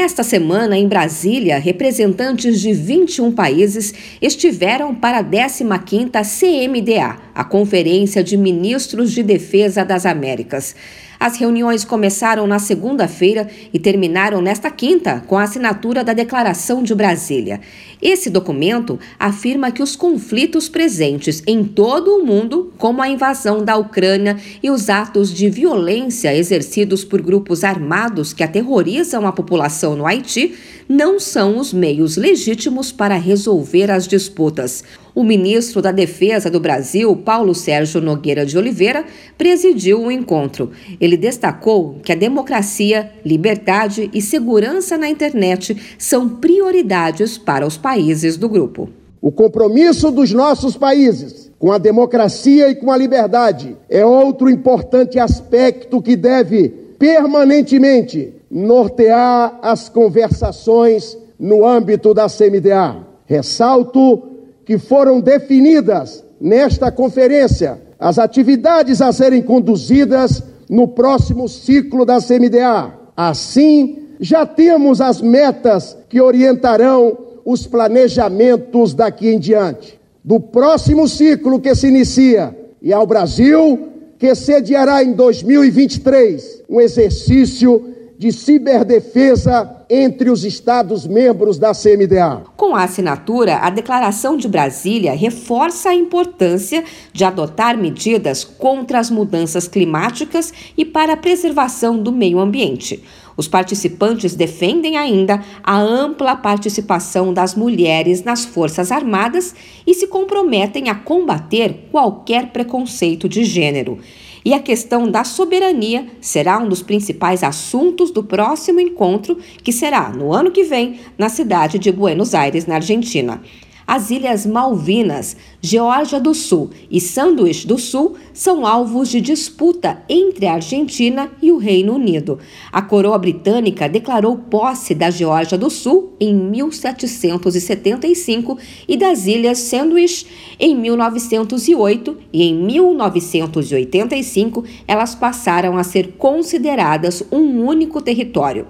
Nesta semana, em Brasília, representantes de 21 países estiveram para a 15ª CMDA, a Conferência de Ministros de Defesa das Américas. As reuniões começaram na segunda-feira e terminaram nesta quinta com a assinatura da Declaração de Brasília. Esse documento afirma que os conflitos presentes em todo o mundo, como a invasão da Ucrânia e os atos de violência exercidos por grupos armados que aterrorizam a população no Haiti, não são os meios legítimos para resolver as disputas. O ministro da Defesa do Brasil, Paulo Sérgio Nogueira de Oliveira, presidiu o encontro. Ele destacou que a democracia, liberdade e segurança na internet são prioridades para os países do grupo. O compromisso dos nossos países com a democracia e com a liberdade é outro importante aspecto que deve permanentemente nortear as conversações no âmbito da CMDA. Ressalto que foram definidas nesta conferência as atividades a serem conduzidas no próximo ciclo da CMDA. Assim, já temos as metas que orientarão os planejamentos daqui em diante. Do próximo ciclo que se inicia e ao Brasil, que sediará em 2023 um exercício de ciberdefesa entre os Estados-membros da CMDA. Com a assinatura, a Declaração de Brasília reforça a importância de adotar medidas contra as mudanças climáticas e para a preservação do meio ambiente. Os participantes defendem ainda a ampla participação das mulheres nas Forças Armadas e se comprometem a combater qualquer preconceito de gênero. E a questão da soberania será um dos principais assuntos do próximo encontro, que será no ano que vem, na cidade de Buenos Aires, na Argentina. As Ilhas Malvinas, Geórgia do Sul e Sanduíche do Sul são alvos de disputa entre a Argentina e o Reino Unido. A coroa britânica declarou posse da Geórgia do Sul em 1775 e das Ilhas Sandwich em 1908 e em 1985 elas passaram a ser consideradas um único território.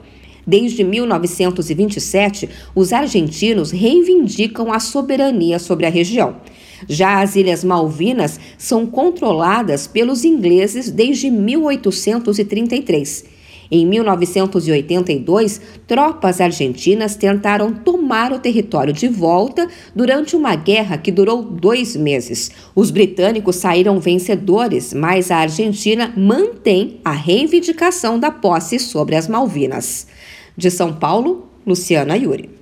Desde 1927, os argentinos reivindicam a soberania sobre a região. Já as Ilhas Malvinas são controladas pelos ingleses desde 1833. Em 1982, tropas argentinas tentaram tomar o território de volta durante uma guerra que durou dois meses. Os britânicos saíram vencedores, mas a Argentina mantém a reivindicação da posse sobre as Malvinas. De São Paulo, Luciana Yuri.